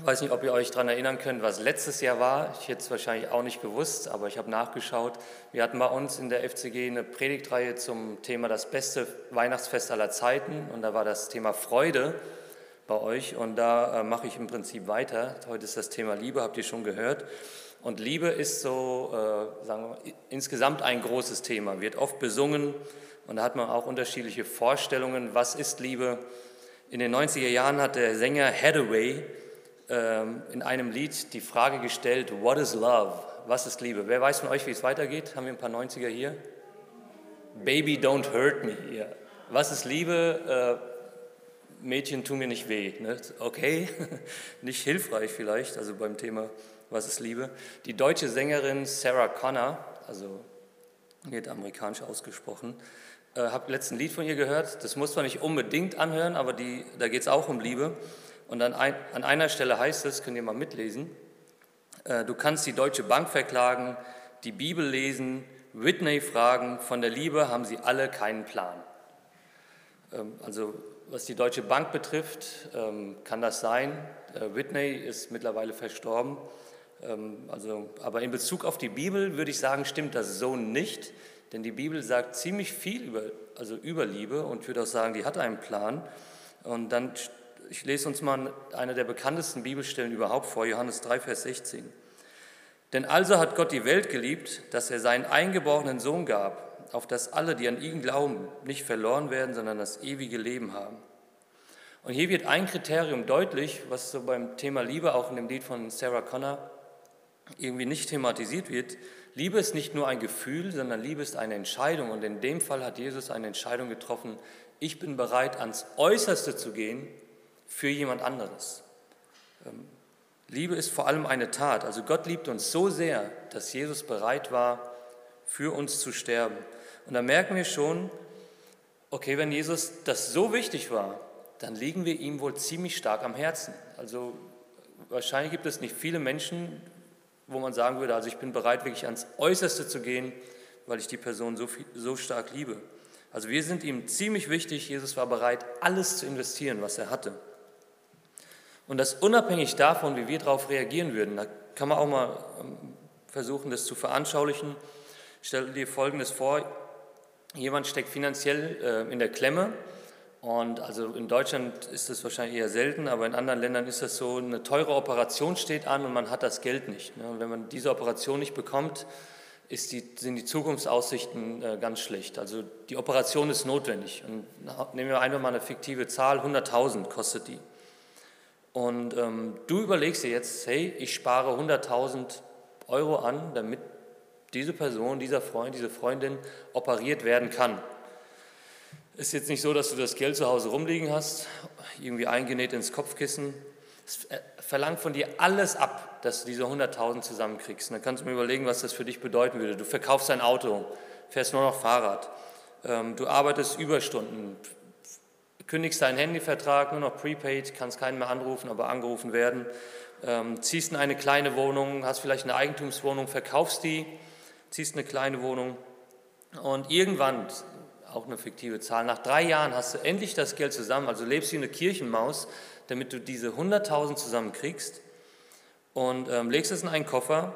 Ich weiß nicht, ob ihr euch daran erinnern könnt, was letztes Jahr war. Ich hätte es wahrscheinlich auch nicht gewusst, aber ich habe nachgeschaut. Wir hatten bei uns in der FCG eine Predigtreihe zum Thema das beste Weihnachtsfest aller Zeiten und da war das Thema Freude bei euch und da äh, mache ich im Prinzip weiter. Heute ist das Thema Liebe, habt ihr schon gehört. Und Liebe ist so, äh, sagen wir mal, insgesamt ein großes Thema, wird oft besungen und da hat man auch unterschiedliche Vorstellungen, was ist Liebe. In den 90er Jahren hat der Sänger Hathaway in einem Lied die Frage gestellt, What is love? Was ist Liebe? Wer weiß von euch, wie es weitergeht? Haben wir ein paar 90er hier? Baby, don't hurt me. Ja. Was ist Liebe? Äh, Mädchen tun mir nicht weh. Ne? Okay, nicht hilfreich vielleicht, also beim Thema Was ist Liebe. Die deutsche Sängerin Sarah Connor, also wird amerikanisch ausgesprochen, äh, habe letzten Lied von ihr gehört. Das muss man nicht unbedingt anhören, aber die, da geht es auch um Liebe. Und an, ein, an einer Stelle heißt es, könnt ihr mal mitlesen, äh, du kannst die Deutsche Bank verklagen, die Bibel lesen, Whitney fragen, von der Liebe haben sie alle keinen Plan. Ähm, also was die Deutsche Bank betrifft, ähm, kann das sein. Äh, Whitney ist mittlerweile verstorben. Ähm, also, aber in Bezug auf die Bibel würde ich sagen, stimmt das so nicht, denn die Bibel sagt ziemlich viel über, also über Liebe und ich würde auch sagen, die hat einen Plan. Und dann ich lese uns mal eine der bekanntesten Bibelstellen überhaupt vor, Johannes 3, Vers 16. Denn also hat Gott die Welt geliebt, dass er seinen eingeborenen Sohn gab, auf dass alle, die an ihn glauben, nicht verloren werden, sondern das ewige Leben haben. Und hier wird ein Kriterium deutlich, was so beim Thema Liebe auch in dem Lied von Sarah Connor irgendwie nicht thematisiert wird. Liebe ist nicht nur ein Gefühl, sondern Liebe ist eine Entscheidung. Und in dem Fall hat Jesus eine Entscheidung getroffen. Ich bin bereit, ans Äußerste zu gehen, für jemand anderes. Ähm, Liebe ist vor allem eine Tat. Also Gott liebt uns so sehr, dass Jesus bereit war, für uns zu sterben. Und da merken wir schon, okay, wenn Jesus das so wichtig war, dann liegen wir ihm wohl ziemlich stark am Herzen. Also wahrscheinlich gibt es nicht viele Menschen, wo man sagen würde, also ich bin bereit, wirklich ans Äußerste zu gehen, weil ich die Person so, viel, so stark liebe. Also wir sind ihm ziemlich wichtig. Jesus war bereit, alles zu investieren, was er hatte. Und das unabhängig davon, wie wir darauf reagieren würden. Da kann man auch mal ähm, versuchen, das zu veranschaulichen. Stell dir Folgendes vor, jemand steckt finanziell äh, in der Klemme und also in Deutschland ist das wahrscheinlich eher selten, aber in anderen Ländern ist das so, eine teure Operation steht an und man hat das Geld nicht. Ne? Und wenn man diese Operation nicht bekommt, die, sind die Zukunftsaussichten äh, ganz schlecht. Also die Operation ist notwendig. Und nehmen wir einfach mal eine fiktive Zahl, 100.000 kostet die. Und ähm, du überlegst dir jetzt, hey, ich spare 100.000 Euro an, damit diese Person, dieser Freund, diese Freundin operiert werden kann. Ist jetzt nicht so, dass du das Geld zu Hause rumliegen hast, irgendwie eingenäht ins Kopfkissen. Es verlangt von dir alles ab, dass du diese 100.000 zusammenkriegst. Und dann kannst du mir überlegen, was das für dich bedeuten würde. Du verkaufst dein Auto, fährst nur noch Fahrrad, ähm, du arbeitest Überstunden, kündigst deinen Handyvertrag nur noch prepaid, kannst keinen mehr anrufen, aber angerufen werden, ähm, ziehst in eine kleine Wohnung, hast vielleicht eine Eigentumswohnung, verkaufst die, ziehst eine kleine Wohnung und irgendwann, auch eine fiktive Zahl, nach drei Jahren hast du endlich das Geld zusammen, also lebst wie eine Kirchenmaus, damit du diese 100.000 zusammenkriegst und ähm, legst es in einen Koffer,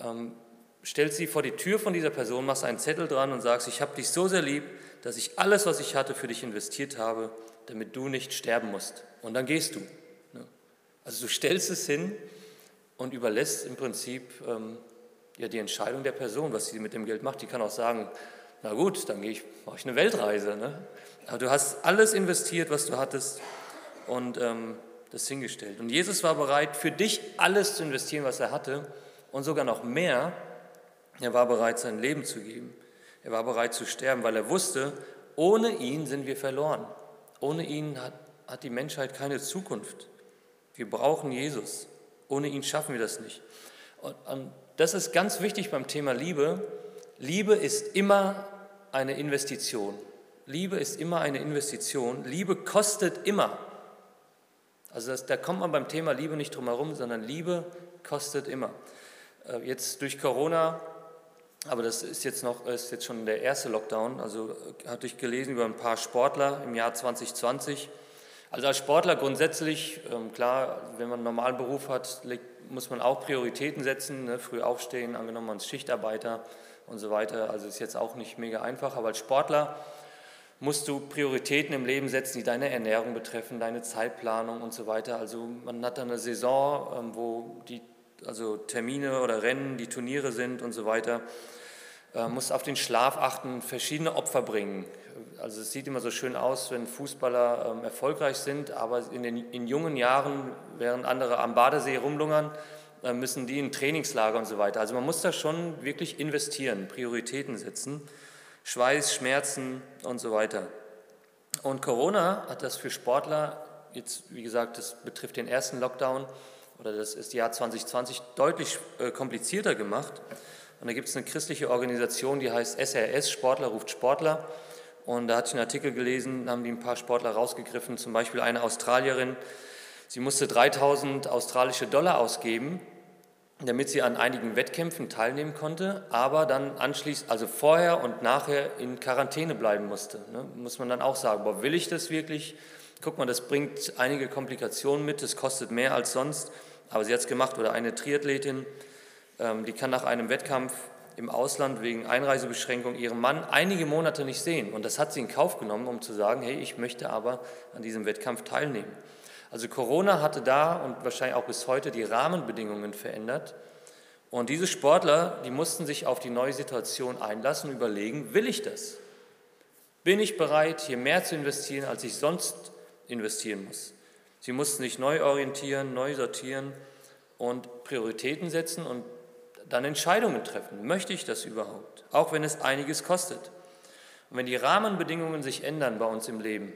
ähm, stellst sie vor die Tür von dieser Person, machst einen Zettel dran und sagst, ich habe dich so sehr lieb, dass ich alles, was ich hatte, für dich investiert habe, damit du nicht sterben musst. Und dann gehst du. Ne? Also du stellst es hin und überlässt im Prinzip ähm, ja, die Entscheidung der Person, was sie mit dem Geld macht. Die kann auch sagen, na gut, dann gehe ich, mache ich eine Weltreise. Ne? Aber du hast alles investiert, was du hattest und ähm, das hingestellt. Und Jesus war bereit, für dich alles zu investieren, was er hatte und sogar noch mehr. Er war bereit, sein Leben zu geben. Er war bereit zu sterben, weil er wusste, ohne ihn sind wir verloren. Ohne ihn hat, hat die Menschheit keine Zukunft. Wir brauchen Jesus. Ohne ihn schaffen wir das nicht. Und, und das ist ganz wichtig beim Thema Liebe. Liebe ist immer eine Investition. Liebe ist immer eine Investition. Liebe kostet immer. Also das, da kommt man beim Thema Liebe nicht drum herum, sondern Liebe kostet immer. Äh, jetzt durch Corona aber das ist jetzt noch ist jetzt schon der erste Lockdown. Also hatte ich gelesen über ein paar Sportler im Jahr 2020 Also als Sportler grundsätzlich, ähm, klar, wenn man einen normalen Beruf hat, muss man auch Prioritäten setzen, ne? früh aufstehen, angenommen man ist Schichtarbeiter und so weiter. Also ist jetzt auch nicht mega einfach, aber als Sportler musst du Prioritäten im Leben setzen, die deine Ernährung betreffen, deine Zeitplanung und so weiter. Also man hat dann eine Saison, ähm, wo die also Termine oder Rennen, die Turniere sind und so weiter. Man muss auf den Schlaf achten, verschiedene Opfer bringen. Also es sieht immer so schön aus, wenn Fußballer ähm, erfolgreich sind, aber in den in jungen Jahren, während andere am Badesee rumlungern, äh, müssen die in Trainingslager und so weiter. Also man muss da schon wirklich investieren, Prioritäten setzen, Schweiß, Schmerzen und so weiter. Und Corona hat das für Sportler, jetzt wie gesagt, das betrifft den ersten Lockdown oder das ist Jahr 2020, deutlich äh, komplizierter gemacht. Und da gibt es eine christliche Organisation, die heißt SRS, Sportler ruft Sportler. Und da hatte ich einen Artikel gelesen, haben die ein paar Sportler rausgegriffen, zum Beispiel eine Australierin. Sie musste 3000 australische Dollar ausgeben, damit sie an einigen Wettkämpfen teilnehmen konnte, aber dann anschließend, also vorher und nachher in Quarantäne bleiben musste. Ne? Muss man dann auch sagen, boah, will ich das wirklich? Guck mal, das bringt einige Komplikationen mit, das kostet mehr als sonst, aber sie hat es gemacht. Oder eine Triathletin, ähm, die kann nach einem Wettkampf im Ausland wegen Einreisebeschränkung ihren Mann einige Monate nicht sehen. Und das hat sie in Kauf genommen, um zu sagen, hey, ich möchte aber an diesem Wettkampf teilnehmen. Also Corona hatte da und wahrscheinlich auch bis heute die Rahmenbedingungen verändert. Und diese Sportler, die mussten sich auf die neue Situation einlassen überlegen, will ich das? Bin ich bereit, hier mehr zu investieren, als ich sonst investieren muss? Sie mussten sich neu orientieren, neu sortieren und Prioritäten setzen und dann Entscheidungen treffen. Möchte ich das überhaupt? Auch wenn es einiges kostet. Und wenn die Rahmenbedingungen sich ändern bei uns im Leben,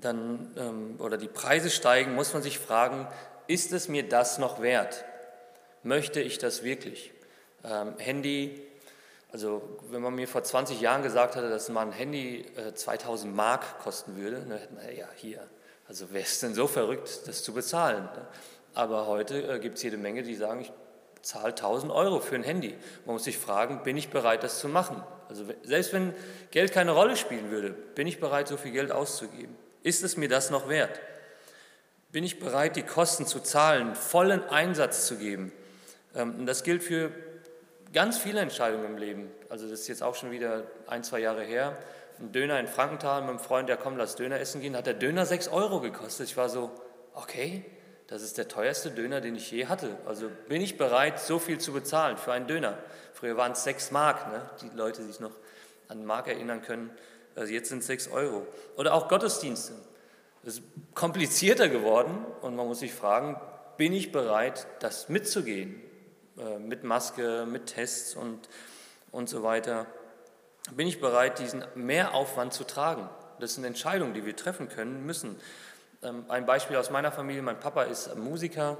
dann, ähm, oder die Preise steigen, muss man sich fragen, ist es mir das noch wert? Möchte ich das wirklich? Ähm, Handy, also wenn man mir vor 20 Jahren gesagt hatte, dass mal ein Handy äh, 2000 Mark kosten würde, dann hätte man, ja, hier, also wer ist denn so verrückt, das zu bezahlen? Ne? Aber heute äh, gibt es jede Menge, die sagen, ich zahle 1000 Euro für ein Handy. Man muss sich fragen, bin ich bereit, das zu machen? Also selbst wenn Geld keine Rolle spielen würde, bin ich bereit, so viel Geld auszugeben? Ist es mir das noch wert? Bin ich bereit, die Kosten zu zahlen, vollen Einsatz zu geben? Ähm, das gilt für ganz viele Entscheidungen im Leben. Also das ist jetzt auch schon wieder ein, zwei Jahre her. Ein Döner in Frankenthal mit einem Freund, der kommt, lass Döner essen gehen, hat der Döner 6 Euro gekostet. Ich war so, okay, das ist der teuerste Döner, den ich je hatte. Also bin ich bereit, so viel zu bezahlen für einen Döner. Früher waren es 6 Mark, ne? die Leute, sich noch an Mark erinnern können. Also jetzt sind es 6 Euro. Oder auch Gottesdienste. Das ist komplizierter geworden und man muss sich fragen, bin ich bereit, das mitzugehen? Äh, mit Maske, mit Tests und, und so weiter. Bin ich bereit, diesen Mehraufwand zu tragen? Das sind Entscheidungen, die wir treffen können müssen. Ähm, ein Beispiel aus meiner Familie, mein Papa ist Musiker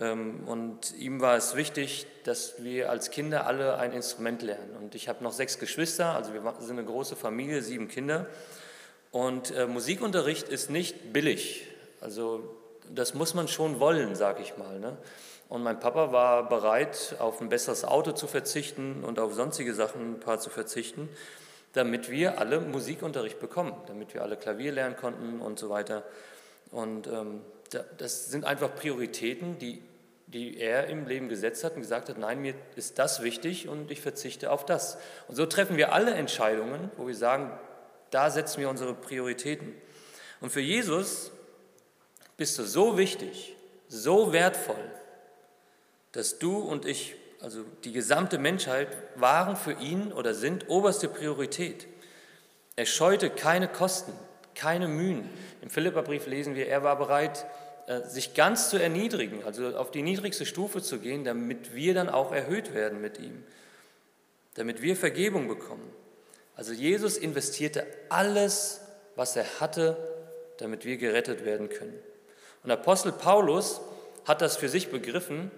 ähm, und ihm war es wichtig, dass wir als Kinder alle ein Instrument lernen. Und ich habe noch sechs Geschwister, also wir sind eine große Familie, sieben Kinder. Und äh, Musikunterricht ist nicht billig. Also das muss man schon wollen, sage ich mal. Ne? Und mein Papa war bereit, auf ein besseres Auto zu verzichten und auf sonstige Sachen ein paar zu verzichten, damit wir alle Musikunterricht bekommen, damit wir alle Klavier lernen konnten und so weiter. Und ähm, das sind einfach Prioritäten, die, die er im Leben gesetzt hat und gesagt hat, nein, mir ist das wichtig und ich verzichte auf das. Und so treffen wir alle Entscheidungen, wo wir sagen, da setzen wir unsere Prioritäten. Und für Jesus bist du so wichtig, so wertvoll, dass du und ich, also die gesamte Menschheit, waren für ihn oder sind oberste Priorität. Er scheute keine Kosten, keine Mühen. Im Philipperbrief lesen wir, er war bereit, äh, sich ganz zu erniedrigen, also auf die niedrigste Stufe zu gehen, damit wir dann auch erhöht werden mit ihm, damit wir Vergebung bekommen. Also Jesus investierte alles, was er hatte, damit wir gerettet werden können. Und Apostel Paulus hat das für sich begriffen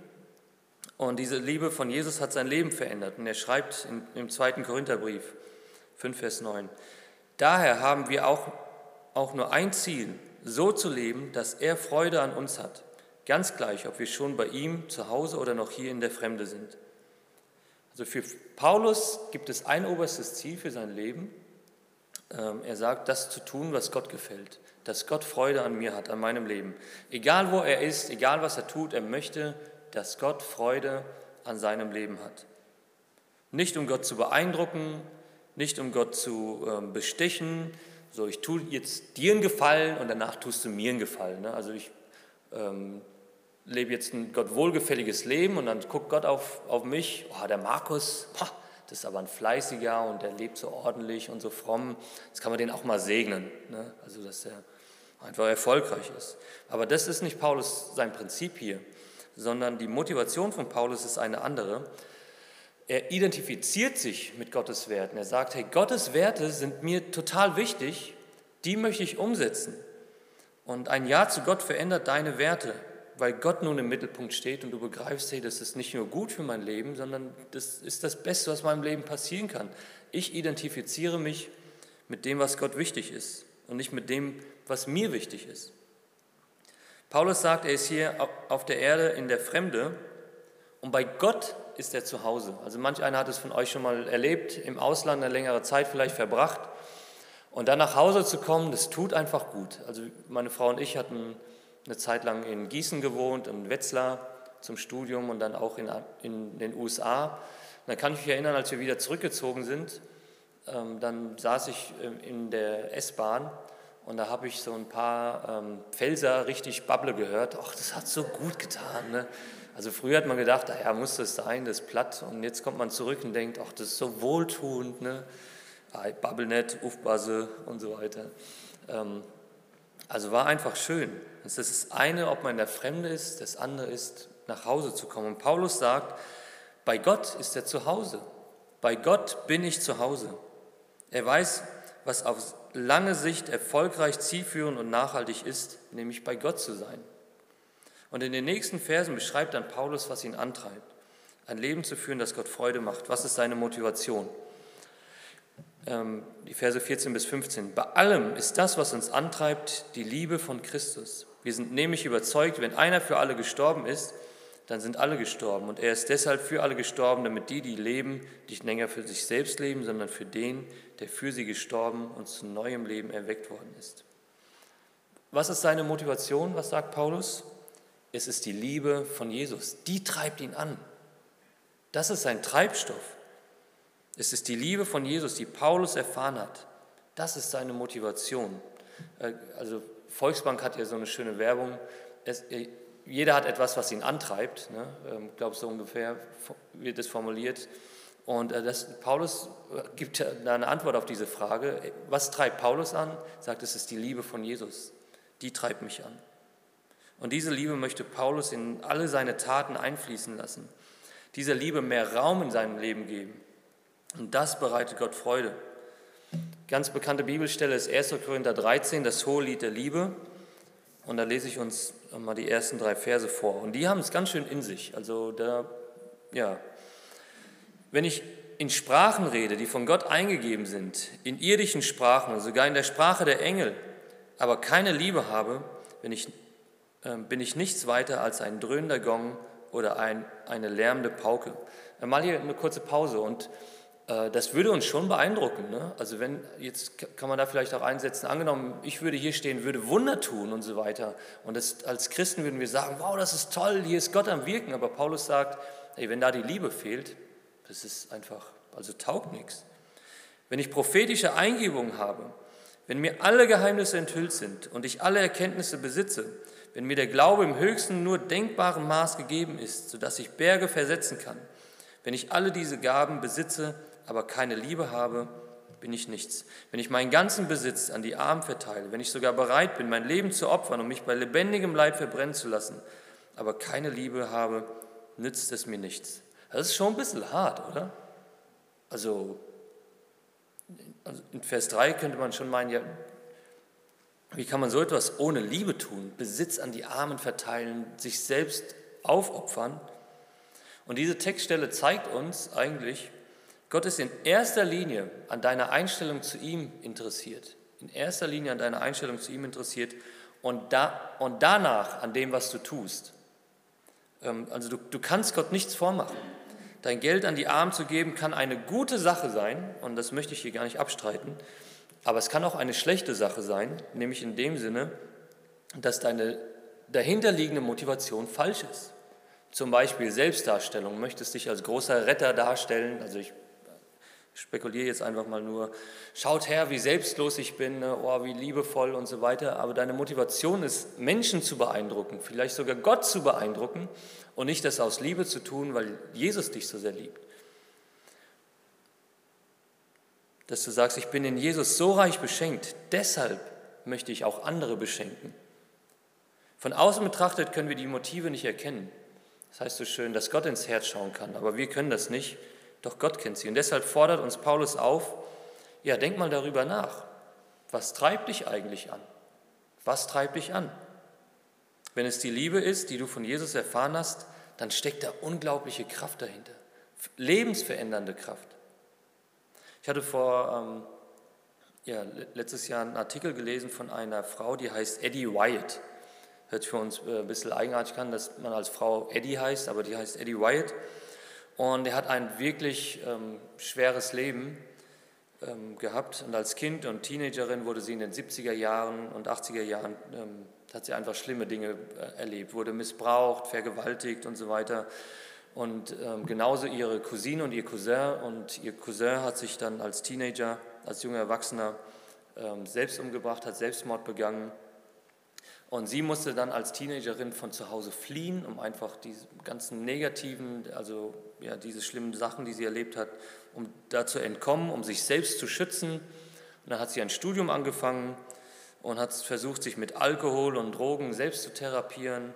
und diese Liebe von Jesus hat sein Leben verändert. Und er schreibt im zweiten Korintherbrief 5, Vers 9, Daher haben wir auch auch nur ein Ziel, so zu leben, dass er Freude an uns hat, ganz gleich, ob wir schon bei ihm zu Hause oder noch hier in der Fremde sind. Also für Paulus gibt es ein oberstes Ziel für sein Leben Ähm, er sagt, das zu tun, was Gott gefällt, dass Gott Freude an mir hat, an meinem Leben. Egal wo er ist, egal was er tut, er möchte, dass Gott Freude an seinem Leben hat. Nicht um Gott zu beeindrucken, nicht um Gott zu äh, bestechen, so ich tue jetzt dir einen Gefallen und danach tust du mir einen Gefallen. Ne? Also ich ähm, lebe jetzt ein Gott wohlgefälliges Leben und dann guckt Gott auf, auf mich, oh, der Markus, ha, das ist aber ein fleißiger und der lebt so ordentlich und so fromm. Jetzt kann man den auch mal segnen, ne? also dass er einfach erfolgreich ist. Aber das ist nicht Paulus sein Prinzip hier, sondern die Motivation von Paulus ist eine andere. Er identifiziert sich mit Gottes Werten. Er sagt, hey, Gottes Werte sind mir total wichtig, die möchte ich umsetzen. Und ein Ja zu Gott verändert deine Werte weil Gott nun im Mittelpunkt steht und du begreifst, hey, das ist nicht nur gut für mein Leben, sondern das ist das Beste, was meinem Leben passieren kann. Ich identifiziere mich mit dem, was Gott wichtig ist und nicht mit dem, was mir wichtig ist. Paulus sagt, er ist hier auf der Erde in der Fremde und bei Gott ist er zu Hause. Also manch einer hat es von euch schon mal erlebt, im Ausland eine längere Zeit vielleicht verbracht und dann nach Hause zu kommen, das tut einfach gut. Also meine Frau und ich hatten eine Zeit lang in Gießen gewohnt, in Wetzlar zum Studium und dann auch in, in den USA. Und dann kann ich mich erinnern, als wir wieder zurückgezogen sind, ähm, dann saß ich äh, in der S-Bahn und da habe ich so ein paar ähm, Pfälzer richtig Babble gehört. Ach, das hat so gut getan. Ne? Also früher hat man gedacht, ja, muss das sein, das ist platt. Und jetzt kommt man zurück und denkt, ach, das ist so wohltuend. Ne? Babbelnet, Ufbase und so weiter. Ähm, also war einfach schön. Das ist das eine, ob man der Fremde ist, das andere ist, nach Hause zu kommen. Und Paulus sagt, bei Gott ist er zu Hause. Bei Gott bin ich zu Hause. Er weiß, was auf lange Sicht erfolgreich, zielführend und nachhaltig ist, nämlich bei Gott zu sein. Und in den nächsten Versen beschreibt dann Paulus, was ihn antreibt. Ein Leben zu führen, das Gott Freude macht. Was ist seine Motivation? Ähm, die Verse 14 bis 15. Bei allem ist das, was uns antreibt, die Liebe von Christus. Wir sind nämlich überzeugt, wenn einer für alle gestorben ist, dann sind alle gestorben. Und er ist deshalb für alle gestorben, damit die, die leben, nicht länger für sich selbst leben, sondern für den, der für sie gestorben und zu neuem Leben erweckt worden ist. Was ist seine Motivation? Was sagt Paulus? Es ist die Liebe von Jesus. Die treibt ihn an. Das ist sein Treibstoff. Es ist die Liebe von Jesus, die Paulus erfahren hat. Das ist seine Motivation. Äh, also Volksbank hat ja so eine schöne Werbung. Es, äh, jeder hat etwas, was ihn antreibt. Ne? Ich ähm, glaube, so ungefähr wird es formuliert. Und äh, das, Paulus gibt da eine Antwort auf diese Frage. Was treibt Paulus an? Sagt, es ist die Liebe von Jesus. Die treibt mich an. Und diese Liebe möchte Paulus in alle seine Taten einfließen lassen. Dieser Liebe mehr Raum in seinem Leben geben. Und das bereitet Gott Freude. Ganz bekannte Bibelstelle ist 1. Korinther 13, das hohe Lied der Liebe. Und da lese ich uns mal die ersten drei Verse vor. Und die haben es ganz schön in sich. Also da, ja. Wenn ich in Sprachen rede, die von Gott eingegeben sind, in irdischen Sprachen, sogar in der Sprache der Engel, aber keine Liebe habe, bin ich, äh, bin ich nichts weiter als ein dröhnender Gong oder ein, eine lärmende Pauke. Mal hier eine kurze Pause und das würde uns schon beeindrucken. Ne? Also wenn, jetzt kann man da vielleicht auch einsetzen, angenommen, ich würde hier stehen, würde Wunder tun und so weiter. Und das, als Christen würden wir sagen, wow, das ist toll, hier ist Gott am Wirken. Aber Paulus sagt, hey, wenn da die Liebe fehlt, das ist einfach, also taugt nichts. Wenn ich prophetische Eingebungen habe, wenn mir alle Geheimnisse enthüllt sind und ich alle Erkenntnisse besitze, wenn mir der Glaube im höchsten nur denkbaren Maß gegeben ist, sodass ich Berge versetzen kann, wenn ich alle diese Gaben besitze, aber keine Liebe habe, bin ich nichts. Wenn ich meinen ganzen Besitz an die Armen verteile, wenn ich sogar bereit bin, mein Leben zu opfern, um mich bei lebendigem Leib verbrennen zu lassen, aber keine Liebe habe, nützt es mir nichts. Das ist schon ein bisschen hart, oder? Also, also in Vers 3 könnte man schon meinen, ja, wie kann man so etwas ohne Liebe tun? Besitz an die Armen verteilen, sich selbst aufopfern. Und diese Textstelle zeigt uns eigentlich, Gott ist in erster Linie an deiner Einstellung zu ihm interessiert. In erster Linie an deiner Einstellung zu ihm interessiert und, da, und danach an dem, was du tust. Ähm, also du, du kannst Gott nichts vormachen. Dein Geld an die Armen zu geben kann eine gute Sache sein, und das möchte ich hier gar nicht abstreiten, Aber es kann auch eine schlechte Sache sein, nämlich in dem Sinne, dass deine dahinterliegende Motivation falsch ist. Zum Beispiel Selbstdarstellung, möchtest dich als großer Retter darstellen, also ich spekuliere jetzt einfach mal nur, schaut her, wie selbstlos ich bin, ne? oh, wie liebevoll und so weiter, aber deine Motivation ist, Menschen zu beeindrucken, vielleicht sogar Gott zu beeindrucken und nicht das aus Liebe zu tun, weil Jesus dich so sehr liebt. Dass du sagst, ich bin in Jesus so reich beschenkt, deshalb möchte ich auch andere beschenken. Von außen betrachtet können wir die Motive nicht erkennen. Das heißt so schön, dass Gott ins Herz schauen kann, aber wir können das nicht, doch Gott kennt sie. Und deshalb fordert uns Paulus auf, ja, denk mal darüber nach. Was treibt dich eigentlich an? Was treibt dich an? Wenn es die Liebe ist, die du von Jesus erfahren hast, dann steckt da unglaubliche Kraft dahinter. Lebensverändernde Kraft. Ich hatte vor ähm, ja, letztes Jahr einen Artikel gelesen von einer Frau, die heißt Eddie Wyatt. Hört für uns äh, ein bisschen eigenartig an, dass man als Frau Eddie heißt, aber die heißt Eddie Wyatt. Und er hat ein wirklich ähm, schweres Leben ähm, gehabt. Und als Kind und Teenagerin wurde sie in den 70er Jahren und 80er Jahren, ähm, hat sie einfach schlimme Dinge äh, erlebt, wurde missbraucht, vergewaltigt und so weiter. Und ähm, genauso ihre Cousine und ihr Cousin. Und ihr Cousin hat sich dann als Teenager, als junger Erwachsener ähm, selbst umgebracht, hat Selbstmord begangen. Und sie musste dann als Teenagerin von zu Hause fliehen, um einfach diese ganzen negativen, also ja, diese schlimmen Sachen, die sie erlebt hat, um da zu entkommen, um sich selbst zu schützen. Und dann hat sie ein Studium angefangen und hat versucht, sich mit Alkohol und Drogen selbst zu therapieren.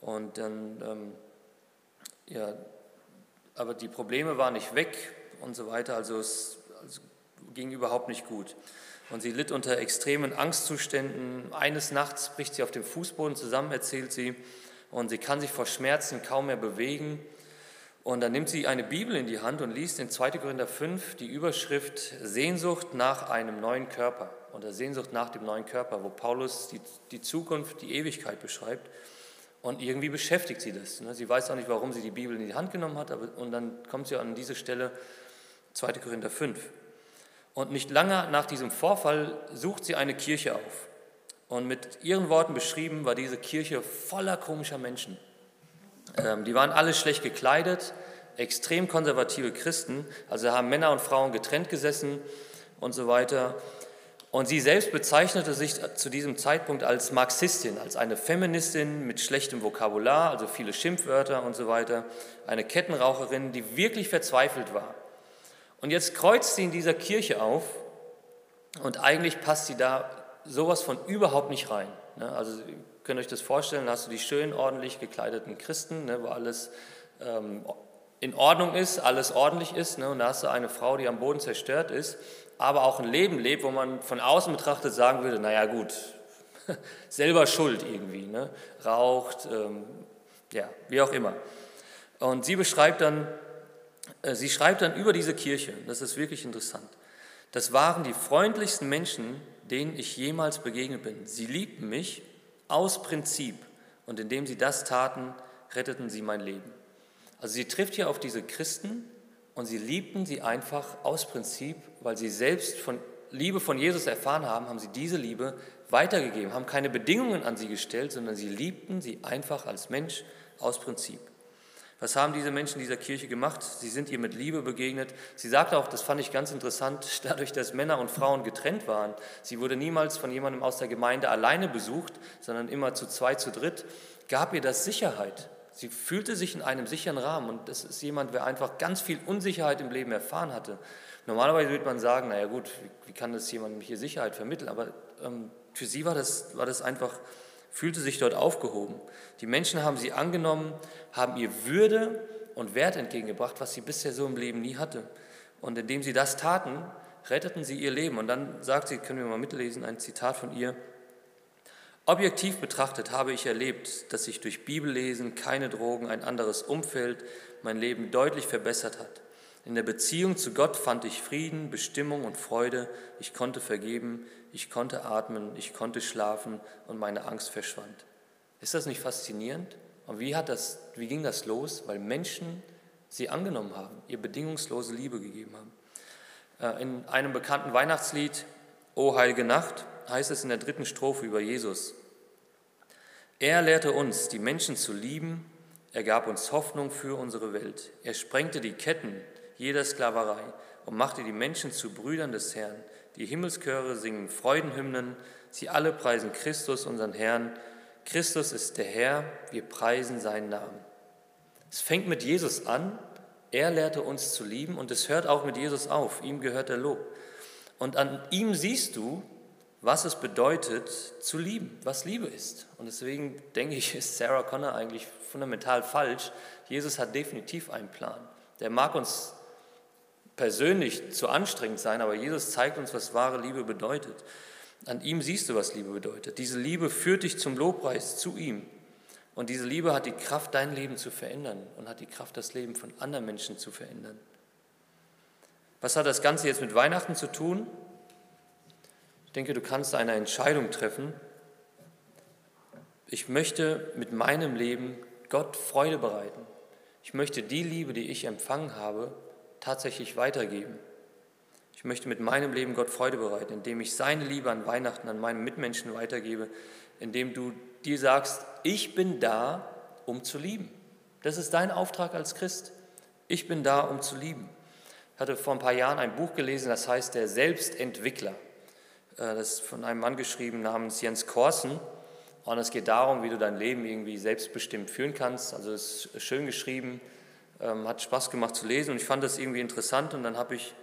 Und dann, ähm, ja, aber die Probleme waren nicht weg und so weiter, also es also ging überhaupt nicht gut. Und sie litt unter extremen Angstzuständen. Eines Nachts bricht sie auf dem Fußboden zusammen, erzählt sie, und sie kann sich vor Schmerzen kaum mehr bewegen. Und dann nimmt sie eine Bibel in die Hand und liest in 2. Korinther 5 die Überschrift Sehnsucht nach einem neuen Körper oder Sehnsucht nach dem neuen Körper, wo Paulus die, die Zukunft, die Ewigkeit beschreibt. Und irgendwie beschäftigt sie das. Ne? Sie weiß auch nicht, warum sie die Bibel in die Hand genommen hat, aber, und dann kommt sie an diese Stelle, 2. Korinther 5. Und nicht lange nach diesem Vorfall sucht sie eine Kirche auf. Und mit ihren Worten beschrieben war diese Kirche voller komischer Menschen. Ähm, die waren alle schlecht gekleidet, extrem konservative Christen, also haben Männer und Frauen getrennt gesessen und so weiter. Und sie selbst bezeichnete sich zu diesem Zeitpunkt als Marxistin, als eine Feministin mit schlechtem Vokabular, also viele Schimpfwörter und so weiter, eine Kettenraucherin, die wirklich verzweifelt war. Und jetzt kreuzt sie in dieser Kirche auf und eigentlich passt sie da sowas von überhaupt nicht rein. Ne? Also ihr könnt euch das vorstellen, da hast du die schön ordentlich gekleideten Christen, ne, wo alles ähm, in Ordnung ist, alles ordentlich ist. Ne? Und da hast du eine Frau, die am Boden zerstört ist, aber auch ein Leben lebt, wo man von außen betrachtet sagen würde, naja gut, selber schuld irgendwie, ne? raucht, ähm, ja, wie auch immer. Und sie beschreibt dann, sie schreibt dann über diese Kirche, das ist wirklich interessant, das waren die freundlichsten Menschen, denen ich jemals begegnet bin. Sie liebten mich aus Prinzip und indem sie das taten, retteten sie mein Leben. Also sie trifft hier auf diese Christen und sie liebten sie einfach aus Prinzip, weil sie selbst von Liebe von Jesus erfahren haben, haben sie diese Liebe weitergegeben, haben keine Bedingungen an sie gestellt, sondern sie liebten sie einfach als Mensch aus Prinzip. Was haben diese Menschen dieser Kirche gemacht? Sie sind ihr mit Liebe begegnet. Sie sagte auch, das fand ich ganz interessant, dadurch, dass Männer und Frauen getrennt waren. Sie wurde niemals von jemandem aus der Gemeinde alleine besucht, sondern immer zu zwei, zu dritt, gab ihr das Sicherheit. Sie fühlte sich in einem sicheren Rahmen und das ist jemand, der einfach ganz viel Unsicherheit im Leben erfahren hatte. Normalerweise würde man sagen, naja gut, wie, kann das jemandem hier Sicherheit vermitteln? Aber ähm, für sie war das, war das einfach fühlte sich dort aufgehoben. Die Menschen haben sie angenommen, haben ihr Würde und Wert entgegengebracht, was sie bisher so im Leben nie hatte. Und indem sie das taten, retteten sie ihr Leben. Und dann sagt sie, können wir mal mitlesen, ein Zitat von ihr. Objektiv betrachtet habe ich erlebt, dass sich durch Bibellesen, keine Drogen, ein anderes Umfeld mein Leben deutlich verbessert hat. In der Beziehung zu Gott fand ich Frieden, Bestimmung und Freude. Ich konnte vergeben, ich konnte atmen, ich konnte schlafen und meine Angst verschwand. Ist das nicht faszinierend? Und wie, hat das, wie ging das los? Weil Menschen sie angenommen haben, ihr bedingungslose Liebe gegeben haben. Äh, in einem bekannten Weihnachtslied O heilige Nacht, heißt es in der dritten Strophe über Jesus. Er lehrte uns, die Menschen zu lieben, er gab uns Hoffnung für unsere Welt. Er sprengte die Ketten jeder Sklaverei und machte die Menschen zu Brüdern des Herrn. Die Himmelschöre singen Freudenhymnen, sie alle preisen Christus, unseren Herrn. Christus ist der Herr, wir preisen seinen Namen. Es fängt mit Jesus an, er lehrte uns zu lieben und es hört auch mit Jesus auf, ihm gehört der Lob. Und an ihm siehst du, was es bedeutet zu lieben, was Liebe ist. Und deswegen denke ich, ist Sarah Connor eigentlich fundamental falsch. Jesus hat definitiv einen Plan. Der mag uns persönlich zu anstrengend sein, aber Jesus zeigt uns, was wahre Liebe bedeutet. An ihm siehst du, was Liebe bedeutet. Diese Liebe führt dich zum Lobpreis, zu ihm. Und diese Liebe hat die Kraft, dein Leben zu verändern und hat die Kraft, das Leben von anderen Menschen zu verändern. Was hat das Ganze jetzt mit Weihnachten zu tun? Ich denke, du kannst eine Entscheidung treffen. Ich möchte mit meinem Leben Gott Freude bereiten. Ich möchte die Liebe, die ich empfangen habe, tatsächlich weitergeben. Ich möchte mit meinem Leben Gott Freude bereiten, indem ich seine Liebe an Weihnachten an meine Mitmenschen weitergebe, indem du dir sagst, ich bin da, um zu lieben. Das ist dein Auftrag als Christ. Ich bin da, um zu lieben. Ich hatte vor ein paar Jahren ein Buch gelesen, das heißt Der Selbstentwickler. Äh, das ist von einem Mann geschrieben namens Jens Korsen. Und es geht darum, wie du dein Leben irgendwie selbstbestimmt führen kannst. Also es ist schön geschrieben, ähm, hat Spaß gemacht zu lesen und ich fand das irgendwie interessant und dann habe ich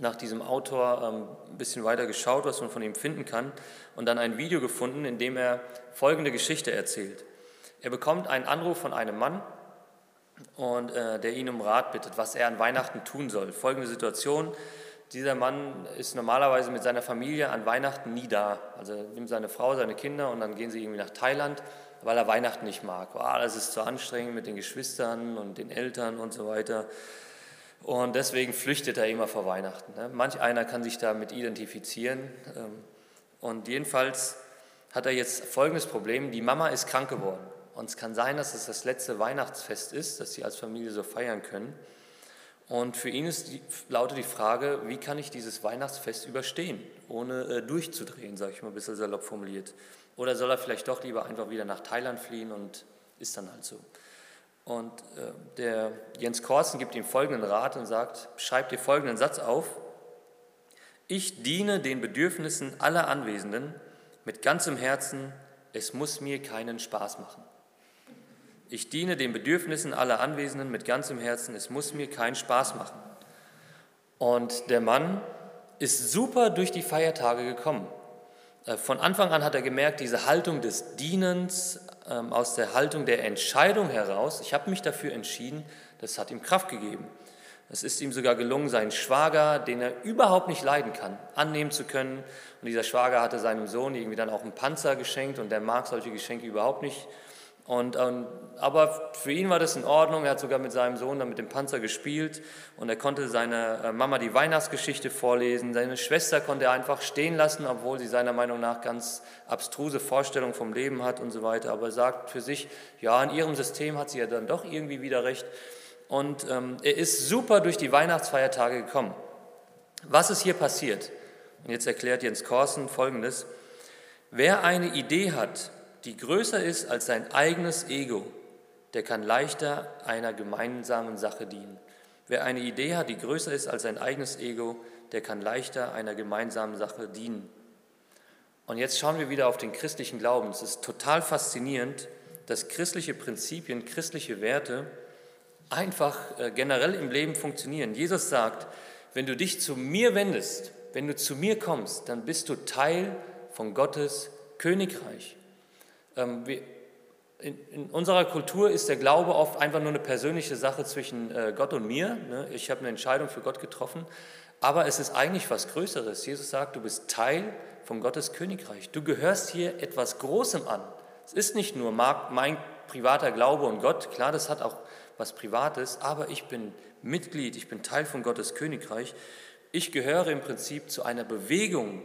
nach diesem Autor ähm, ein bisschen weiter geschaut, was man von ihm finden kann und dann ein Video gefunden, in dem er folgende Geschichte erzählt. Er bekommt einen Anruf von einem Mann und äh, der ihn um Rat bittet, was er an Weihnachten tun soll. Folgende Situation, dieser Mann ist normalerweise mit seiner Familie an Weihnachten nie da. Also nimmt seine Frau, seine Kinder und dann gehen sie irgendwie nach Thailand, weil er Weihnachten nicht mag. Oh, das ist zu anstrengend mit den Geschwistern und den Eltern und so weiter. Und deswegen flüchtet er immer vor Weihnachten. Ne? Manch einer kann sich damit identifizieren. Ähm, und jedenfalls hat er jetzt folgendes Problem. Die Mama ist krank geworden. Und es kann sein, dass es das letzte Weihnachtsfest ist, das sie als Familie so feiern können. Und für ihn ist die, lautet die Frage, wie kann ich dieses Weihnachtsfest überstehen, ohne äh, durchzudrehen, sage ich mal ein bisschen salopp formuliert. Oder soll er vielleicht doch lieber einfach wieder nach Thailand fliehen und ist dann halt so. Und äh, der Jens Korsen gibt ihm folgenden Rat und sagt, schreib dir folgenden Satz auf. Ich diene den Bedürfnissen aller Anwesenden mit ganzem Herzen, es muss mir keinen Spaß machen. Ich diene den Bedürfnissen aller Anwesenden mit ganzem Herzen. Es muss mir keinen Spaß machen. Und der Mann ist super durch die Feiertage gekommen. Äh, von Anfang an hat er gemerkt, diese Haltung des Dienens, ähm, aus der Haltung der Entscheidung heraus, ich habe mich dafür entschieden, das hat ihm Kraft gegeben. Es ist ihm sogar gelungen, seinen Schwager, den er überhaupt nicht leiden kann, annehmen zu können. Und dieser Schwager hatte seinem Sohn irgendwie dann auch einen Panzer geschenkt und der mag solche Geschenke überhaupt nicht. Und, ähm, aber für ihn war das in Ordnung. Er hat sogar mit seinem Sohn dann mit dem Panzer gespielt und er konnte seiner äh, Mama die Weihnachtsgeschichte vorlesen. Seine Schwester konnte er einfach stehen lassen, obwohl sie seiner Meinung nach ganz abstruse Vorstellungen vom Leben hat und so weiter. Aber er sagt für sich, ja, in ihrem System hat sie ja dann doch irgendwie wieder recht. Und ähm, er ist super durch die Weihnachtsfeiertage gekommen. Was ist hier passiert? Und jetzt erklärt Jens Korsen Folgendes. Wer eine Idee hat, die größer ist als sein eigenes Ego, der kann leichter einer gemeinsamen Sache dienen. Wer eine Idee hat, die größer ist als sein eigenes Ego, der kann leichter einer gemeinsamen Sache dienen. Und jetzt schauen wir wieder auf den christlichen Glauben. Es ist total faszinierend, dass christliche Prinzipien, christliche Werte einfach äh, generell im Leben funktionieren. Jesus sagt, wenn du dich zu mir wendest, wenn du zu mir kommst, dann bist du Teil von Gottes Königreich. Ähm, in, unserer Kultur ist der Glaube oft einfach nur eine persönliche Sache zwischen äh, Gott und mir. Ne? Ich habe eine Entscheidung für Gott getroffen, aber es ist eigentlich was Größeres. Jesus sagt, du bist Teil von Gottes Königreich. Du gehörst hier etwas Großem an. Es ist nicht nur mein privater Glaube und Gott, klar, das hat auch was Privates, aber ich bin Mitglied, ich bin Teil von Gottes Königreich. Ich gehöre im Prinzip zu einer Bewegung,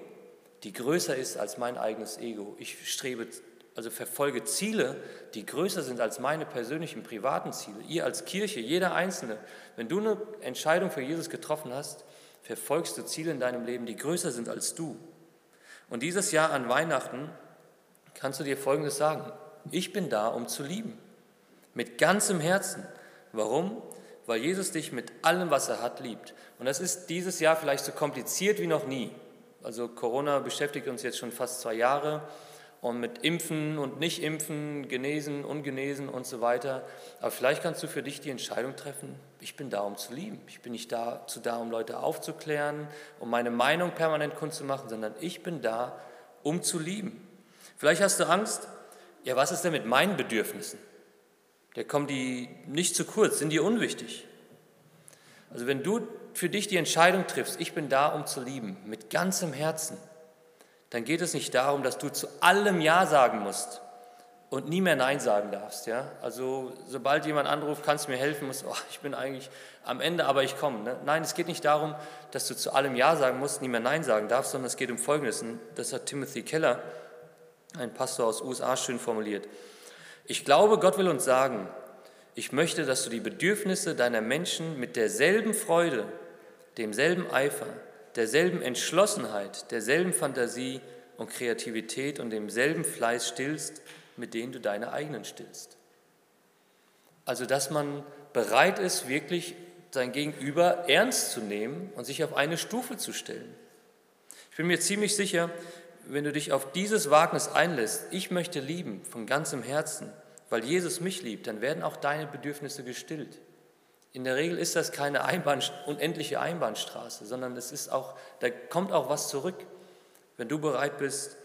die größer ist als mein eigenes Ego. Ich strebe also verfolge Ziele, die größer sind als meine persönlichen privaten Ziele. Ihr als Kirche, jeder Einzelne, wenn du eine Entscheidung für Jesus getroffen hast, verfolgst du Ziele in deinem Leben, die größer sind als du. Und dieses Jahr an Weihnachten kannst du dir Folgendes sagen. Ich bin da, um zu lieben. Mit ganzem Herzen. Warum? Weil Jesus dich mit allem, was er hat, liebt. Und das ist dieses Jahr vielleicht so kompliziert wie noch nie. Also Corona beschäftigt uns jetzt schon fast zwei Jahre und mit Impfen und Nicht-Impfen, Genesen, Ungenesen und so weiter. Aber vielleicht kannst du für dich die Entscheidung treffen, ich bin da, um zu lieben. Ich bin nicht dazu da, um Leute aufzuklären, um meine Meinung permanent kundzumachen, sondern ich bin da, um zu lieben. Vielleicht hast du Angst, ja, was ist denn mit meinen Bedürfnissen? Da kommen die nicht zu kurz, sind die unwichtig. Also wenn du für dich die Entscheidung triffst, ich bin da, um zu lieben, mit ganzem Herzen, dann geht es nicht darum, dass du zu allem Ja sagen musst und nie mehr Nein sagen darfst. Ja? Also sobald jemand anruft, kannst du mir helfen, musst, oh, ich bin eigentlich am Ende, aber ich komme. Ne? Nein, es geht nicht darum, dass du zu allem Ja sagen musst, nie mehr Nein sagen darfst, sondern es geht um Folgendes. Und das hat Timothy Keller, ein Pastor aus USA, schön formuliert. Ich glaube, Gott will uns sagen, ich möchte, dass du die Bedürfnisse deiner Menschen mit derselben Freude, demselben Eifer, derselben Entschlossenheit, derselben Fantasie und Kreativität und demselben Fleiß stillst, mit denen du deine eigenen stillst. Also, dass man bereit ist, wirklich sein Gegenüber ernst zu nehmen und sich auf eine Stufe zu stellen. Ich bin mir ziemlich sicher, wenn du dich auf dieses Wagnis einlässt, ich möchte lieben von ganzem Herzen, weil Jesus mich liebt, dann werden auch deine Bedürfnisse gestillt. In der Regel ist das keine Einbahn, unendliche Einbahnstraße, sondern es ist auch, da kommt auch was zurück. Wenn du bereit bist,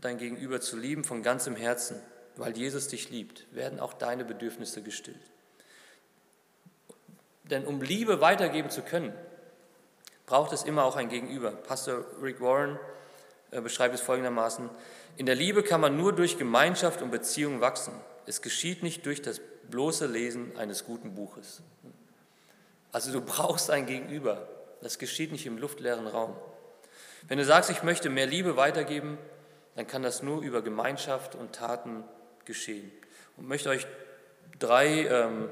dein Gegenüber zu lieben von ganzem Herzen, weil Jesus dich liebt, werden auch deine Bedürfnisse gestillt. Denn um Liebe weitergeben zu können, braucht es immer auch ein Gegenüber. Pastor Rick Warren äh, beschreibt es folgendermaßen, in der Liebe kann man nur durch Gemeinschaft und Beziehung wachsen. Es geschieht nicht durch das bloße Lesen eines guten Buches. Also du brauchst ein Gegenüber. Das geschieht nicht im luftleeren Raum. Wenn du sagst, ich möchte mehr Liebe weitergeben, dann kann das nur über Gemeinschaft und Taten geschehen. Und möchte euch drei, ähm,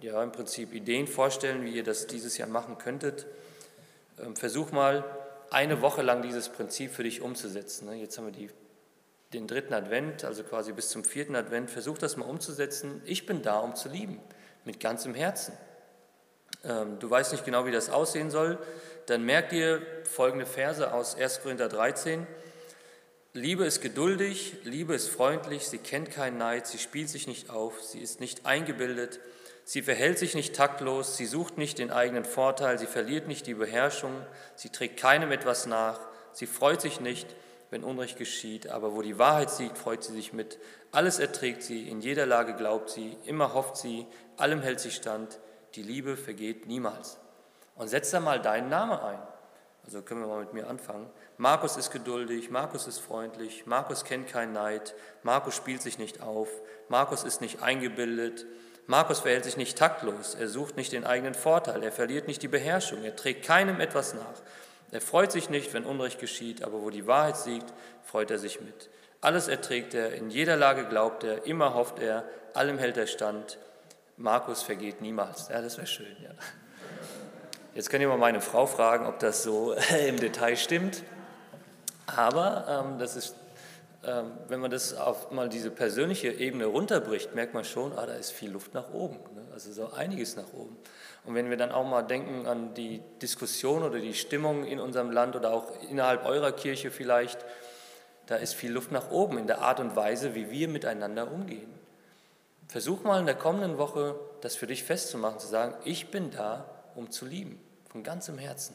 ja, im Prinzip Ideen vorstellen, wie ihr das dieses Jahr machen könntet. Ähm, versuch mal, eine Woche lang dieses Prinzip für dich umzusetzen. Ne? Jetzt haben wir die den dritten Advent, also quasi bis zum vierten Advent, versuch das mal umzusetzen. Ich bin da, um zu lieben, mit ganzem Herzen. Ähm, du weißt nicht genau, wie das aussehen soll, dann merk dir folgende Verse aus 1. Korinther 13. Liebe ist geduldig, Liebe ist freundlich, sie kennt keinen Neid, sie spielt sich nicht auf, sie ist nicht eingebildet, sie verhält sich nicht taktlos, sie sucht nicht den eigenen Vorteil, sie verliert nicht die Beherrschung, sie trägt keinem etwas nach, sie freut sich nicht, wenn Unrecht geschieht, aber wo die Wahrheit siegt, freut sie sich mit. Alles erträgt sie, in jeder Lage glaubt sie, immer hofft sie, allem hält sie stand. Die Liebe vergeht niemals. Und setz da mal deinen Namen ein. Also können wir mal mit mir anfangen. Markus ist geduldig, Markus ist freundlich, Markus kennt keinen Neid, Markus spielt sich nicht auf, Markus ist nicht eingebildet, Markus verhält sich nicht taktlos, er sucht nicht den eigenen Vorteil, er verliert nicht die Beherrschung, er trägt keinem etwas nach. Er freut sich nicht, wenn Unrecht geschieht, aber wo die Wahrheit siegt, freut er sich mit. Alles erträgt er, in jeder Lage glaubt er, immer hofft er, allem hält er stand. Markus vergeht niemals. Ja, das wäre schön, ja. Jetzt könnt ihr mal meine Frau fragen, ob das so im Detail stimmt. Aber ähm, das ist, ähm, wenn man das auf mal diese persönliche Ebene runterbricht, merkt man schon, ah, da ist viel Luft nach oben. Ne? Also so einiges nach oben. Und wenn wir dann auch mal denken an die Diskussion oder die Stimmung in unserem Land oder auch innerhalb eurer Kirche vielleicht, da ist viel Luft nach oben in der Art und Weise, wie wir miteinander umgehen. Versuch mal in der kommenden Woche das für dich festzumachen, zu sagen, ich bin da, um zu lieben, von ganzem Herzen.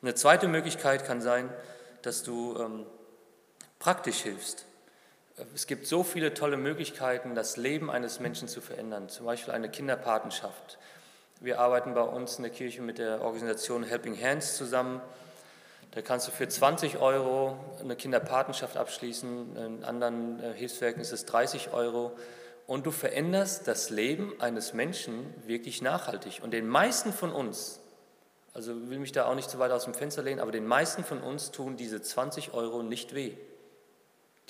Eine zweite Möglichkeit kann sein, dass du ähm, praktisch hilfst. Es gibt so viele tolle Möglichkeiten, das Leben eines Menschen zu verändern, zum Beispiel eine Kinderpatenschaft wir arbeiten bei uns in der Kirche mit der Organisation Helping Hands zusammen. Da kannst du für 20 Euro eine Kinderpatenschaft abschließen, in anderen äh, Hilfswerken ist es 30 Euro. Und du veränderst das Leben eines Menschen wirklich nachhaltig. Und den meisten von uns, also will mich da auch nicht zu weit aus dem Fenster lehnen, aber den meisten von uns tun diese 20 Euro nicht weh.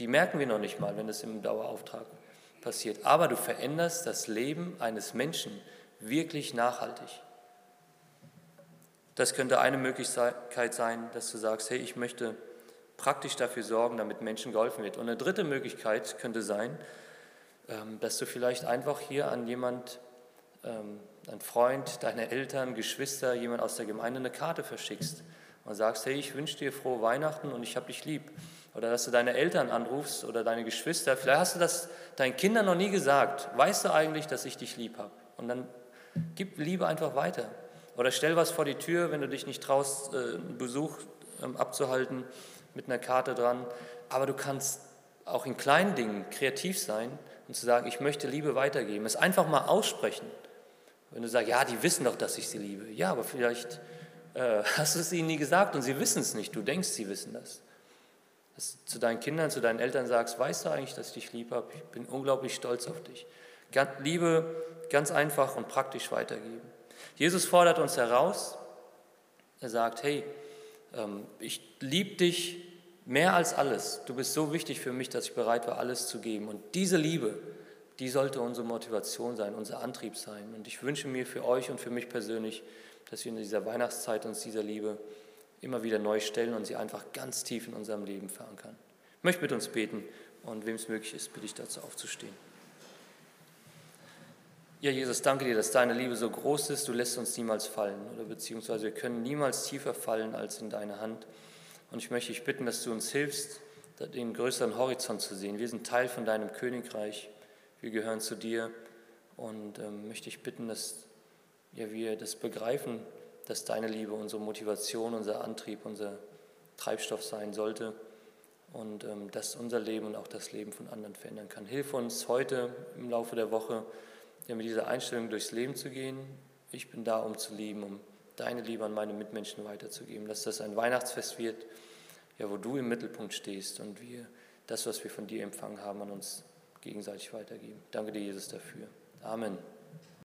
Die merken wir noch nicht mal, wenn es im Dauerauftrag passiert. Aber du veränderst das Leben eines Menschen wirklich nachhaltig. Das könnte eine Möglichkeit sein, dass du sagst, hey, ich möchte praktisch dafür sorgen, damit Menschen geholfen wird. Und eine dritte Möglichkeit könnte sein, ähm, dass du vielleicht einfach hier an jemand, ähm, einen Freund, deine Eltern, Geschwister, jemand aus der Gemeinde eine Karte verschickst und sagst, hey, ich wünsche dir frohe Weihnachten und ich habe dich lieb. Oder dass du deine Eltern anrufst oder deine Geschwister. Vielleicht hast du das deinen Kindern noch nie gesagt. Weißt du eigentlich, dass ich dich lieb habe? Und dann gib Liebe einfach weiter. Oder stell was vor die Tür, wenn du dich nicht traust, äh, einen Besuch ähm, abzuhalten mit einer Karte dran. Aber du kannst auch in kleinen Dingen kreativ sein und zu sagen, ich möchte Liebe weitergeben. Es einfach mal aussprechen. Wenn du sagst, ja, die wissen doch, dass ich sie liebe. Ja, aber vielleicht äh, hast du es ihnen nie gesagt und sie wissen es nicht. Du denkst, sie wissen das. Dass du zu deinen Kindern, zu deinen Eltern sagst, weißt du eigentlich, dass ich dich lieb habe? Ich bin unglaublich stolz auf dich. Liebe ganz einfach und praktisch weitergeben. Jesus fordert uns heraus. Er sagt, hey, ähm, ich liebe dich mehr als alles. Du bist so wichtig für mich, dass ich bereit war, alles zu geben. Und diese Liebe, die sollte unsere Motivation sein, unser Antrieb sein. Und ich wünsche mir für euch und für mich persönlich, dass wir in dieser Weihnachtszeit uns dieser Liebe immer wieder neu stellen und sie einfach ganz tief in unserem Leben verankern. Ich möchte mit uns beten und wem es möglich ist, bitte ich dazu aufzustehen. Ja, Jesus, danke dir, dass deine Liebe so groß ist, du lässt uns niemals fallen oder beziehungsweise wir können niemals tiefer fallen als in deine Hand. Und ich möchte dich bitten, dass du uns hilfst, den größeren Horizont zu sehen. Wir sind Teil von deinem Königreich, wir gehören zu dir und ähm, möchte ich bitten, dass ja, wir das begreifen, dass deine Liebe unsere Motivation, unser Antrieb, unser Treibstoff sein sollte und ähm, dass unser Leben und auch das Leben von anderen verändern kann. Hilf uns heute im Laufe der Woche, ja, mit dieser Einstellung durchs Leben zu gehen. Ich bin da, um zu lieben, um deine Liebe an meine Mitmenschen weiterzugeben. Dass das ein Weihnachtsfest wird, ja, wo du im Mittelpunkt stehst und wir das, was wir von dir empfangen haben, an uns gegenseitig weitergeben. Danke dir, Jesus, dafür. Amen.